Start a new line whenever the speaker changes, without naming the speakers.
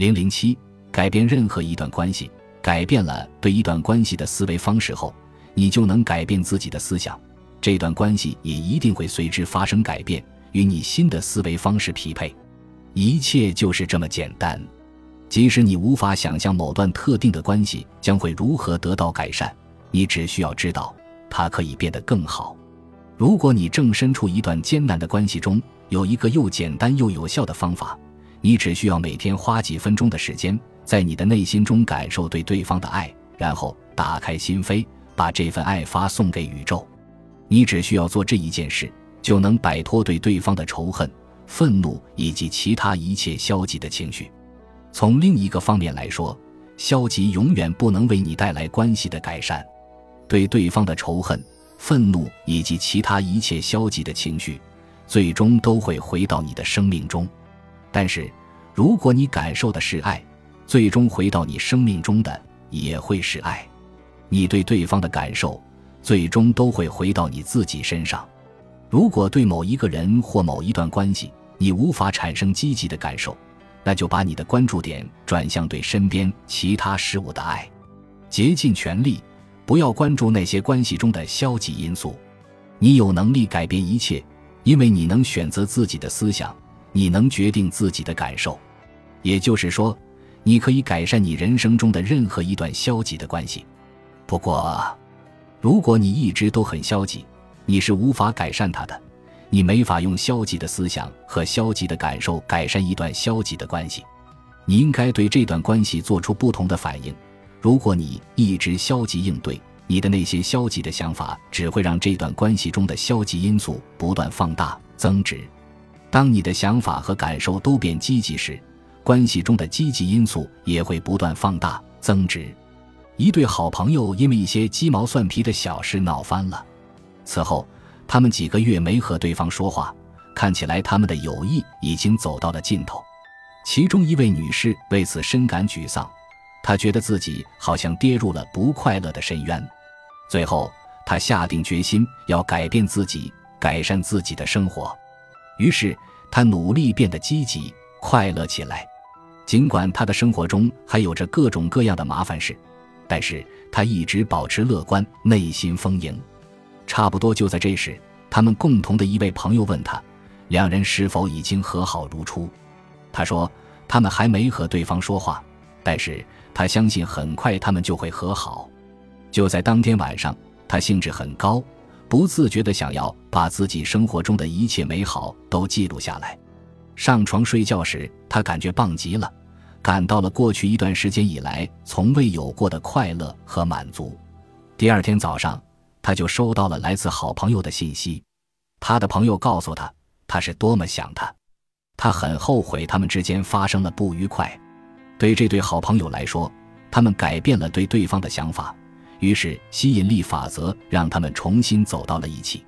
零零七，改变任何一段关系，改变了对一段关系的思维方式后，你就能改变自己的思想，这段关系也一定会随之发生改变，与你新的思维方式匹配。一切就是这么简单。即使你无法想象某段特定的关系将会如何得到改善，你只需要知道它可以变得更好。如果你正身处一段艰难的关系中，有一个又简单又有效的方法。你只需要每天花几分钟的时间，在你的内心中感受对对方的爱，然后打开心扉，把这份爱发送给宇宙。你只需要做这一件事，就能摆脱对对方的仇恨、愤怒以及其他一切消极的情绪。从另一个方面来说，消极永远不能为你带来关系的改善。对对方的仇恨、愤怒以及其他一切消极的情绪，最终都会回到你的生命中。但是，如果你感受的是爱，最终回到你生命中的也会是爱。你对对方的感受，最终都会回到你自己身上。如果对某一个人或某一段关系，你无法产生积极的感受，那就把你的关注点转向对身边其他事物的爱，竭尽全力，不要关注那些关系中的消极因素。你有能力改变一切，因为你能选择自己的思想。你能决定自己的感受，也就是说，你可以改善你人生中的任何一段消极的关系。不过，如果你一直都很消极，你是无法改善它的。你没法用消极的思想和消极的感受改善一段消极的关系。你应该对这段关系做出不同的反应。如果你一直消极应对，你的那些消极的想法只会让这段关系中的消极因素不断放大增值。当你的想法和感受都变积极时，关系中的积极因素也会不断放大增值。一对好朋友因为一些鸡毛蒜皮的小事闹翻了，此后他们几个月没和对方说话，看起来他们的友谊已经走到了尽头。其中一位女士为此深感沮丧，她觉得自己好像跌入了不快乐的深渊。最后，她下定决心要改变自己，改善自己的生活。于是，他努力变得积极、快乐起来。尽管他的生活中还有着各种各样的麻烦事，但是他一直保持乐观，内心丰盈。差不多就在这时，他们共同的一位朋友问他，两人是否已经和好如初。他说，他们还没和对方说话，但是他相信很快他们就会和好。就在当天晚上，他兴致很高。不自觉地想要把自己生活中的一切美好都记录下来。上床睡觉时，他感觉棒极了，感到了过去一段时间以来从未有过的快乐和满足。第二天早上，他就收到了来自好朋友的信息。他的朋友告诉他，他是多么想他，他很后悔他们之间发生了不愉快。对这对好朋友来说，他们改变了对对方的想法。于是，吸引力法则让他们重新走到了一起。